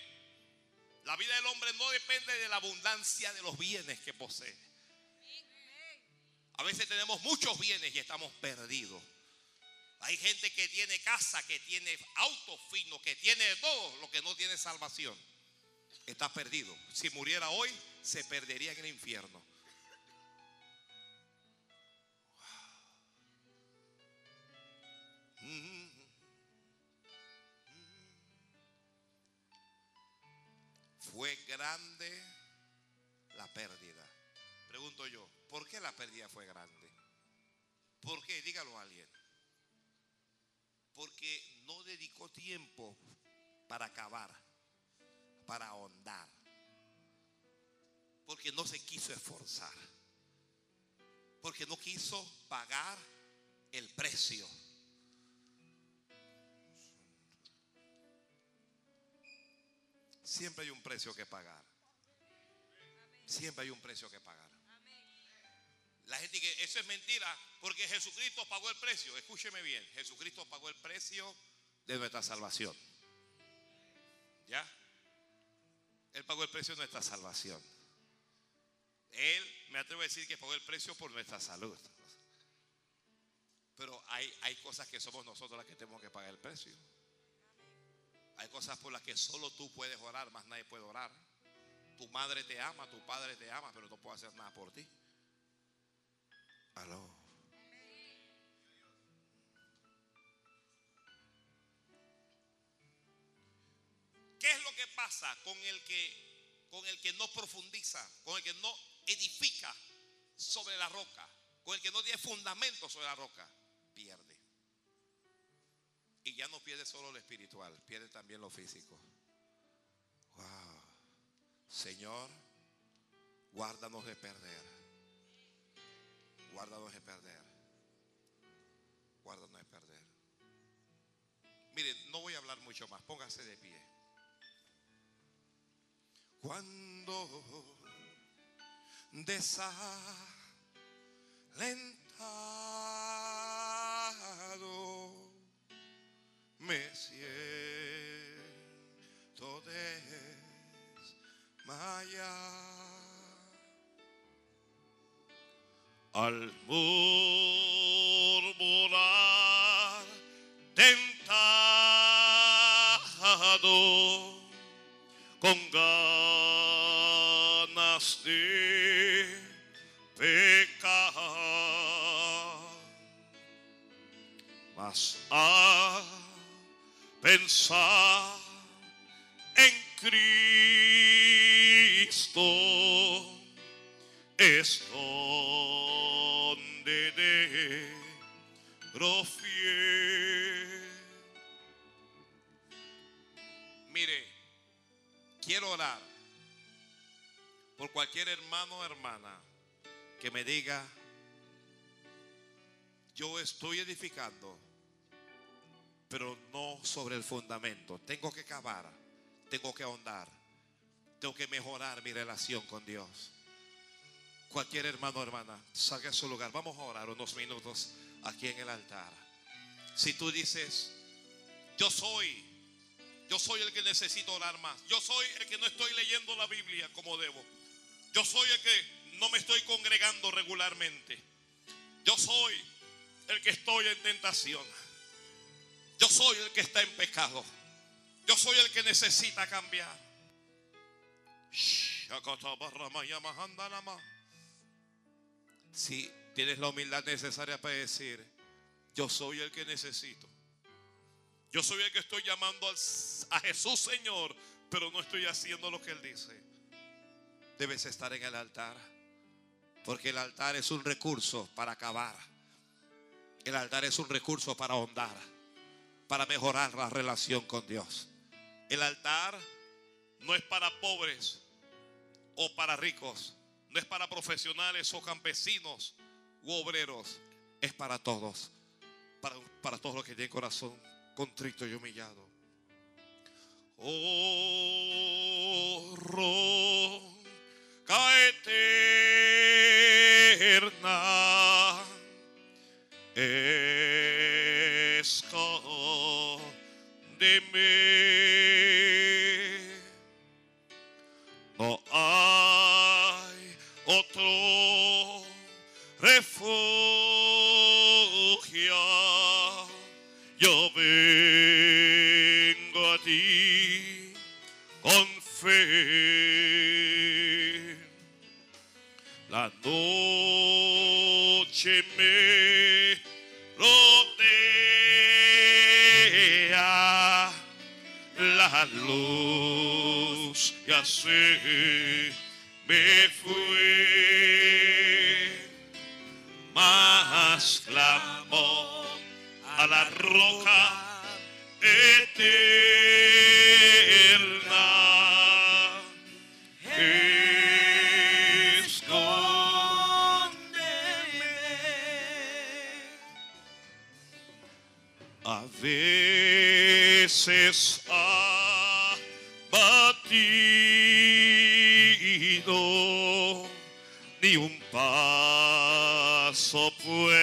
la vida del hombre no depende de la abundancia de los bienes que posee. A veces tenemos muchos bienes y estamos perdidos. Hay gente que tiene casa, que tiene auto fino, que tiene todo, lo que no tiene salvación. Está perdido. Si muriera hoy, se perdería en el infierno. Fue grande la pérdida. Pregunto yo, ¿por qué la pérdida fue grande? ¿Por qué? Dígalo a alguien. Porque no dedicó tiempo para acabar, para ahondar. Porque no se quiso esforzar. Porque no quiso pagar el precio. Siempre hay un precio que pagar. Siempre hay un precio que pagar. La gente que eso es mentira porque Jesucristo pagó el precio. Escúcheme bien, Jesucristo pagó el precio de nuestra salvación. ¿Ya? Él pagó el precio de nuestra salvación. Él, me atrevo a decir que pagó el precio por nuestra salud. Pero hay, hay cosas que somos nosotros las que tenemos que pagar el precio. Hay cosas por las que solo tú puedes orar, más nadie puede orar. Tu madre te ama, tu padre te ama, pero no puede hacer nada por ti. Aló. Con el que con el que no profundiza, con el que no edifica sobre la roca, con el que no tiene fundamento sobre la roca? Pierde. Y ya no pierde solo lo espiritual, pierde también lo físico. Wow. Señor, guárdanos de perder. Guárdanos de perder. Guárdanos de perder. Miren, no voy a hablar mucho más. Póngase de pie. Cuando desalentado me siento desmayar. Al murmurar tentado con ganas pensar en Cristo es donde de fiel. Mire, quiero orar por cualquier hermano o hermana que me diga, yo estoy edificando, pero no sobre el fundamento. Tengo que cavar, tengo que ahondar, tengo que mejorar mi relación con Dios. Cualquier hermano o hermana, salga a su lugar. Vamos a orar unos minutos aquí en el altar. Si tú dices, yo soy, yo soy el que necesito orar más. Yo soy el que no estoy leyendo la Biblia como debo. Yo soy el que no me estoy congregando regularmente. Yo soy el que estoy en tentación. Yo soy el que está en pecado. Yo soy el que necesita cambiar. Si tienes la humildad necesaria para decir, yo soy el que necesito. Yo soy el que estoy llamando a Jesús Señor, pero no estoy haciendo lo que Él dice. Debes estar en el altar, porque el altar es un recurso para acabar. El altar es un recurso para ahondar, para mejorar la relación con Dios. El altar no es para pobres o para ricos, no es para profesionales o campesinos u obreros, es para todos, para, para todos los que tienen corazón contrito y humillado. Oh, eterna, de se me fue, más clamor a la roca eterna.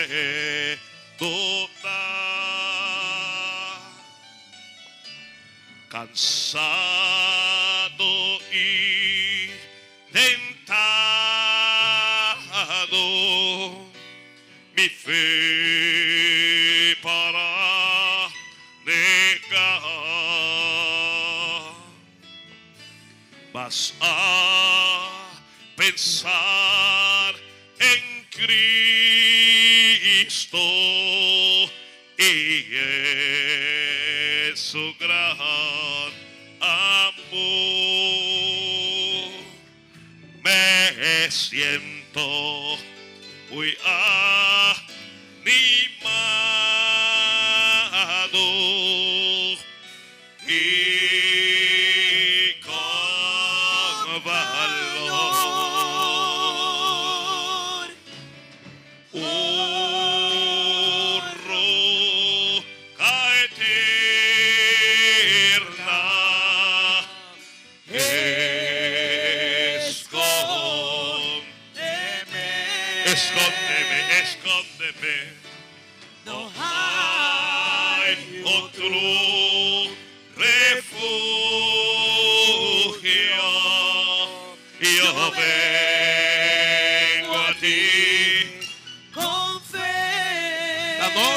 Paso puedo dar. Cansado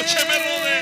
noche me rodea.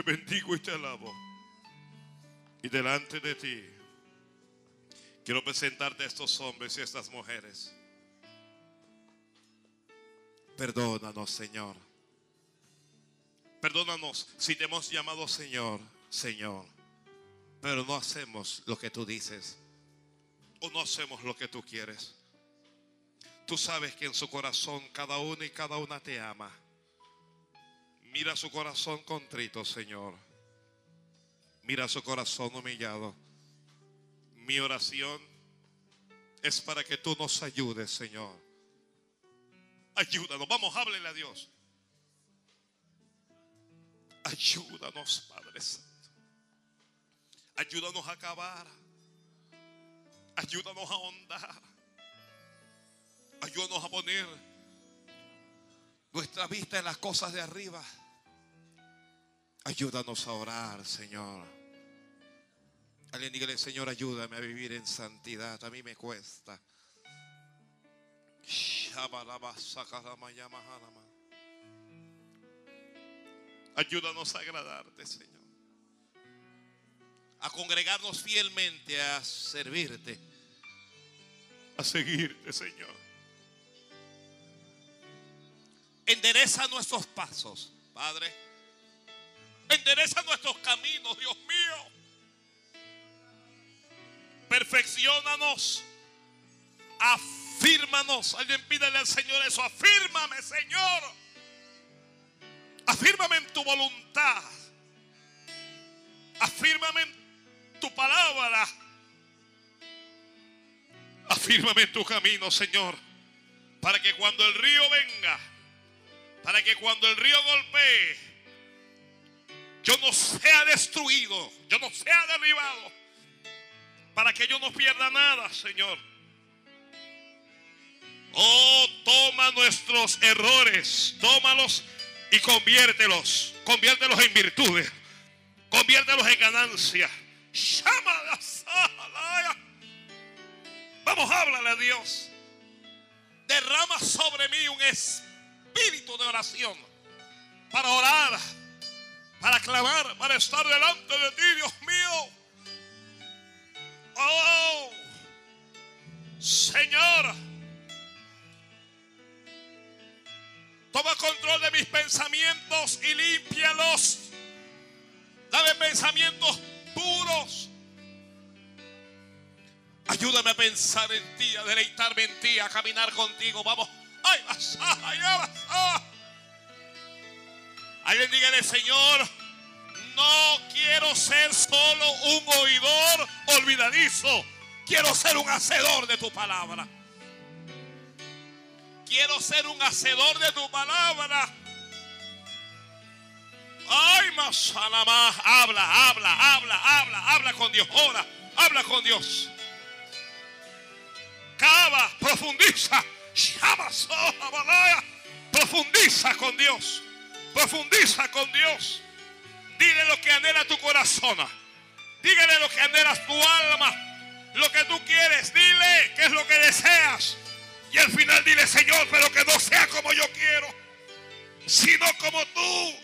Te bendigo y te alabo. Y delante de ti quiero presentarte a estos hombres y a estas mujeres. Perdónanos, Señor. Perdónanos si te hemos llamado Señor, Señor. Pero no hacemos lo que tú dices. O no hacemos lo que tú quieres. Tú sabes que en su corazón cada uno y cada una te ama. Mira su corazón contrito, Señor. Mira su corazón humillado. Mi oración es para que tú nos ayudes, Señor. Ayúdanos. Vamos, háblele a Dios. Ayúdanos, Padre Santo. Ayúdanos a acabar. Ayúdanos a ahondar. Ayúdanos a poner nuestra vista en las cosas de arriba. Ayúdanos a orar, Señor. Alguien dígale, Señor, ayúdame a vivir en santidad. A mí me cuesta. Ayúdanos a agradarte, Señor. A congregarnos fielmente, a servirte, a seguirte, Señor. Endereza nuestros pasos, Padre. Endereza nuestros caminos, Dios mío. Perfeccionanos. Afírmanos. Alguien pídele al Señor eso. Afírmame, Señor. Afírmame en tu voluntad. Afírmame en tu palabra. Afírmame en tu camino, Señor. Para que cuando el río venga, para que cuando el río golpee, yo no sea destruido, yo no sea derribado, para que yo no pierda nada, Señor. Oh, toma nuestros errores, tómalos y conviértelos, conviértelos en virtudes, conviértelos en ganancia. Vamos, háblale a Dios. Derrama sobre mí un espíritu de oración para orar, para clamar, para estar delante de ti, Dios mío. Oh, Señor. Toma control de mis pensamientos y límpialos. Dame pensamientos puros. Ayúdame a pensar en ti, a deleitarme en ti, a caminar contigo. Vamos. Ay, ay, ay, Alguien dígale, Señor, no quiero ser solo un oidor olvidadizo. Quiero ser un hacedor de tu palabra. Quiero ser un hacedor de tu palabra. Ay, más. Habla, habla, habla, habla, habla con Dios. Ora, habla con Dios. Cava, profundiza. Profundiza con Dios. Profundiza con Dios. Dile lo que anhela tu corazón. Dígale lo que anhela tu alma. Lo que tú quieres. Dile qué es lo que deseas. Y al final dile, Señor, pero que no sea como yo quiero, sino como tú.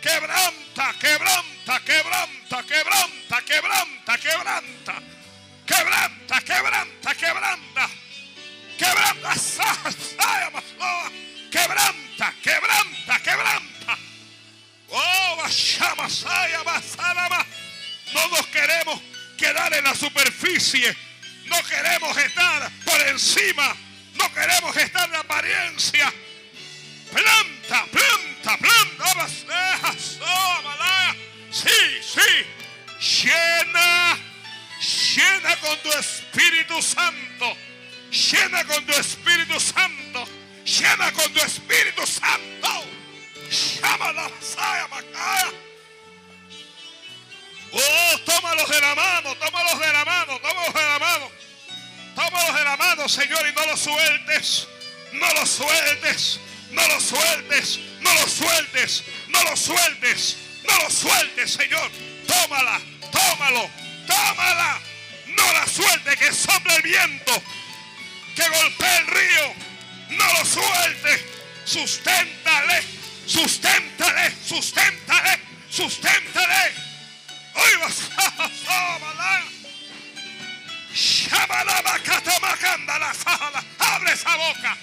Quebranta, quebranta, quebranta, quebranta, quebranta, quebranta. Quebranta, quebranta, quebranta. Quebranta, quebranta, quebranta, quebranta. Oh, no nos queremos quedar en la superficie. No queremos estar por encima. No queremos estar en la apariencia. Planta, planta, planta. Sí, sí. Llena, llena con tu Espíritu Santo. Llena con tu Espíritu Santo. Llena con tu Espíritu Santo. Llama la. Oh, tómalos de la mano, tómalos de la mano, tómalos de la mano. Tómalos de la mano, Señor, y no los sueltes. No los sueltes, no los sueltes, no los sueltes, no los sueltes, no los sueltes, Señor. Tómala, tómalo, tómala. No la suelte, que sople el viento, que golpee el río, susténtale, susténtale, susténtale, susténtale. Hoy vas a Abre esa boca.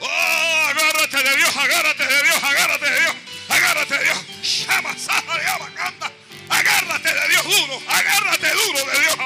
Oh, agárrate de Dios, agárrate de Dios, agárrate de Dios, agárrate de Dios. Agárrate de Dios duro, agárrate duro de Dios,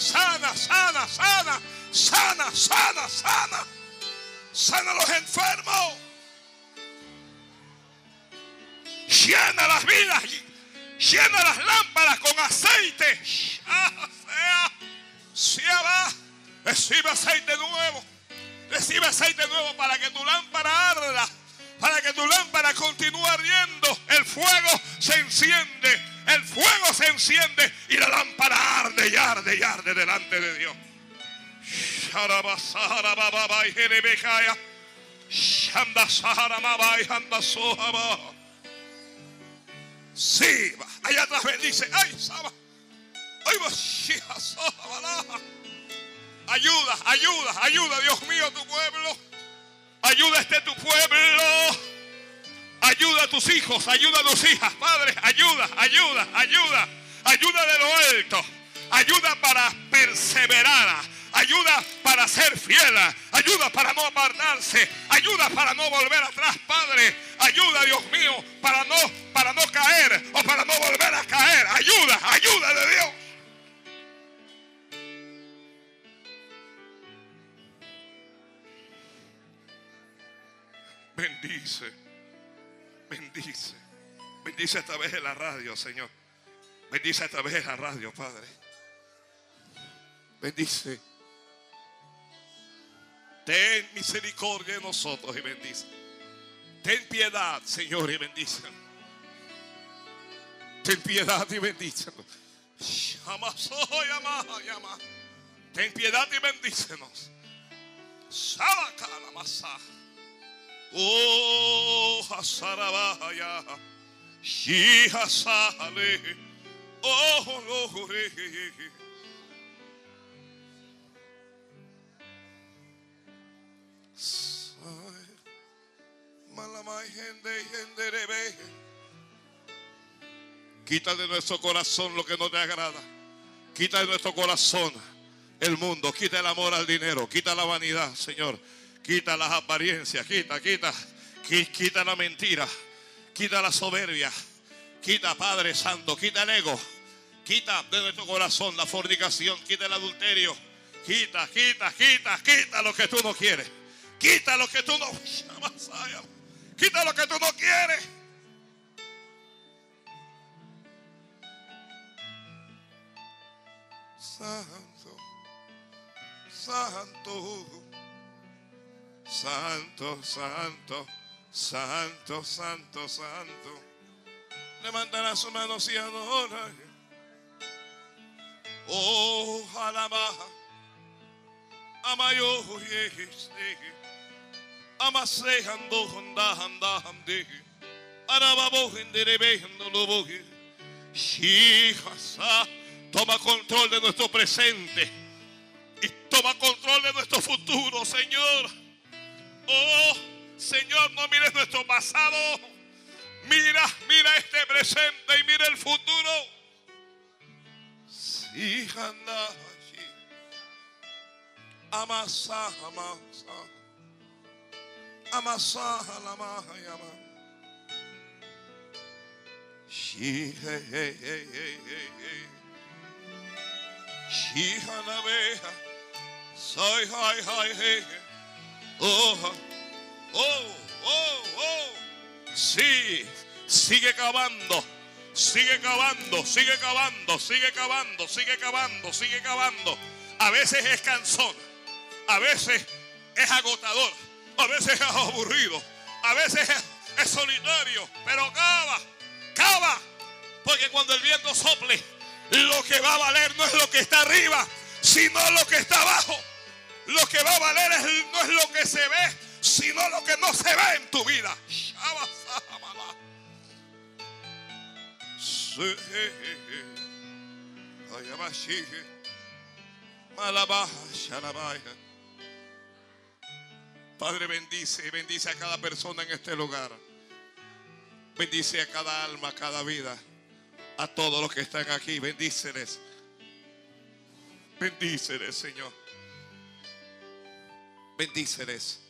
Sana, sana, sana, sana, sana, sana, sana. Los enfermos. Llena las vidas llena las lámparas con aceite. Ah, sea, va. Recibe aceite nuevo. Recibe aceite nuevo para que tu lámpara arda. Para que tu lámpara continúe ardiendo. El fuego se enciende. El fuego se enciende. Y la lámpara arde y arde y arde delante de Dios. Sí, allá atrás bendice. Ay, Saba. Ay, Ayuda, ayuda, ayuda, Dios mío, tu pueblo. Ayuda a este tu pueblo. Ayuda a tus hijos, ayuda a tus hijas, Padre. Ayuda, ayuda, ayuda. Ayuda de lo alto. Ayuda para perseverar ayuda para ser fiel, ayuda para no apartarse, ayuda para no volver atrás, Padre, ayuda, Dios mío, para no, para no caer o para no volver a caer, ayuda, ayuda de Dios. Bendice, bendice, bendice esta vez en la radio, Señor. Bendice esta vez en la radio, Padre. Bendice. Ten misericordia de nosotros y bendice. Ten piedad, Señor, y bendice. Ten piedad y bendícenos. Ten piedad y bendícenos. Oh, Hasarabaya. Shihasale. Oh, Lord. Quita de nuestro corazón lo que no te agrada. Quita de nuestro corazón el mundo. Quita el amor al dinero. Quita la vanidad, Señor. Quita las apariencias. Quita, quita. Quita la mentira. Quita la soberbia. Quita, Padre Santo. Quita el ego. Quita de nuestro corazón la fornicación. Quita el adulterio. Quita, quita, quita, quita lo que tú no quieres. Quita lo que tú no. Quita lo que tú no quieres. Santo, santo, santo, santo, santo, santo, santo. Levantará su mano y adora. Oh, alaba. Amayo, yes, Amase ando handa handa hande. Arababo henderebe hendolobo. Shihasa. Toma control de nuestro presente. Y toma control de nuestro futuro, Señor. Oh, Señor, no mires nuestro pasado. Mira, mira este presente y mira el futuro. Sí. Amasa, amasa. Amasa, la maja y ama. Sí, hey, hey, hey, hey, hey, hey. Hija la abeja, soy, hi, hi, hey. Oh, oh, oh, oh. Sí, sigue cavando, sigue cavando, sigue cavando, sigue cavando, sigue cavando, sigue cavando. A veces es cansón, a veces es agotador, a veces es aburrido, a veces es, es solitario, pero cava, cava, porque cuando el viento sople, lo que va a valer no es lo que está arriba, sino lo que está abajo. Lo que va a valer es- no es lo que se ve, sino lo que no se ve en tu vida. Padre, bendice, bendice a cada persona en este lugar. Bendice a cada alma, a cada vida a todos los que están aquí. Bendíceles. Bendíceles, Señor. Bendíceles.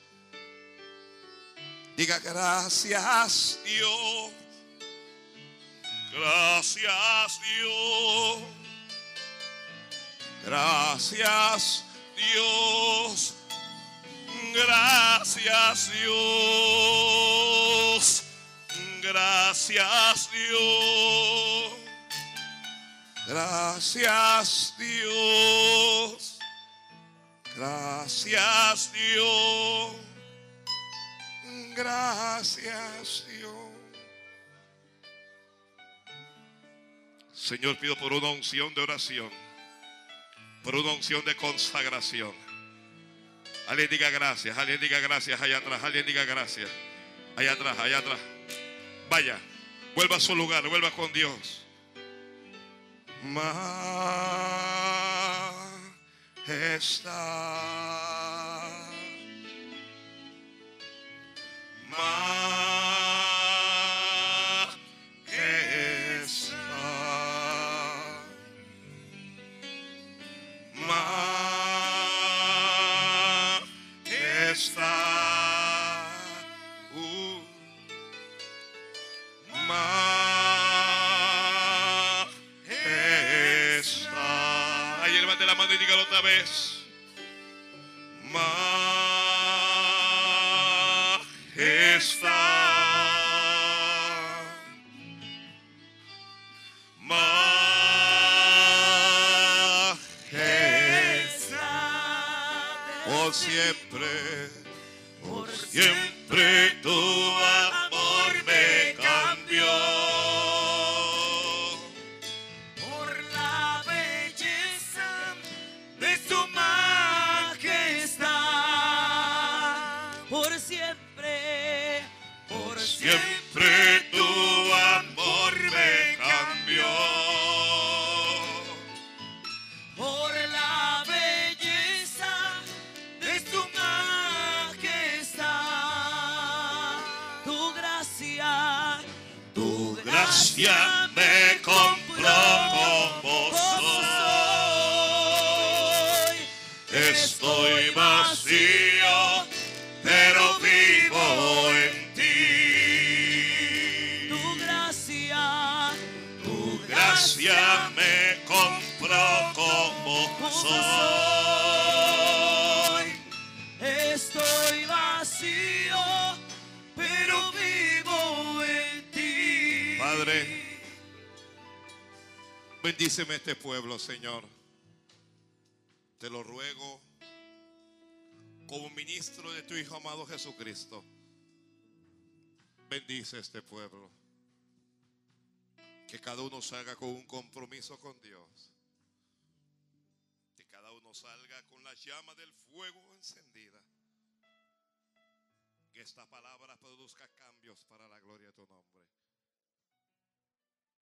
Diga gracias, Dios. Gracias, Dios. Gracias, Dios. Gracias, Dios. Gracias Dios. Gracias Dios. Gracias Dios. Gracias Dios. Señor, pido por una unción de oración. Por una unción de consagración. Alguien diga gracias, alguien diga gracias allá atrás, alguien diga gracias. Allá atrás, allá atrás. Vaya, vuelva a su lugar, vuelva con Dios. Majestad. Majestad. La mano y dígalo otra vez. Majestad. Majestad. Por siempre. Por Siempre bendíceme este pueblo, Señor. Te lo ruego como ministro de tu Hijo amado Jesucristo. Bendice este pueblo. Que cada uno salga con un compromiso con Dios. Que cada uno salga con la llama del fuego encendida. Que esta palabra produzca cambios para la gloria de tu nombre.